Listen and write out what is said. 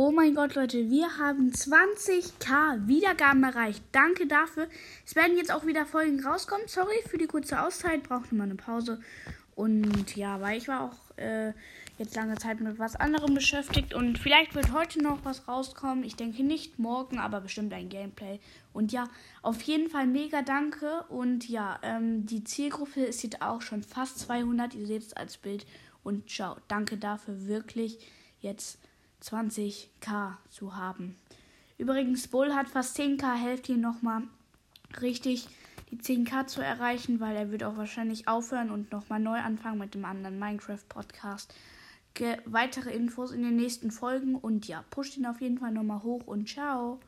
Oh mein Gott, Leute, wir haben 20k Wiedergaben erreicht. Danke dafür. Es werden jetzt auch wieder Folgen rauskommen. Sorry für die kurze Auszeit. Braucht nochmal eine Pause. Und ja, weil ich war auch äh, jetzt lange Zeit mit was anderem beschäftigt. Und vielleicht wird heute noch was rauskommen. Ich denke nicht morgen, aber bestimmt ein Gameplay. Und ja, auf jeden Fall mega danke. Und ja, ähm, die Zielgruppe ist jetzt auch schon fast 200. Ihr seht es als Bild. Und ciao, danke dafür wirklich jetzt 20k zu haben. Übrigens, Bull hat fast 10k, helft ihm nochmal richtig die 10k zu erreichen, weil er wird auch wahrscheinlich aufhören und nochmal neu anfangen mit dem anderen Minecraft-Podcast. Weitere Infos in den nächsten Folgen und ja, pusht ihn auf jeden Fall nochmal hoch und ciao.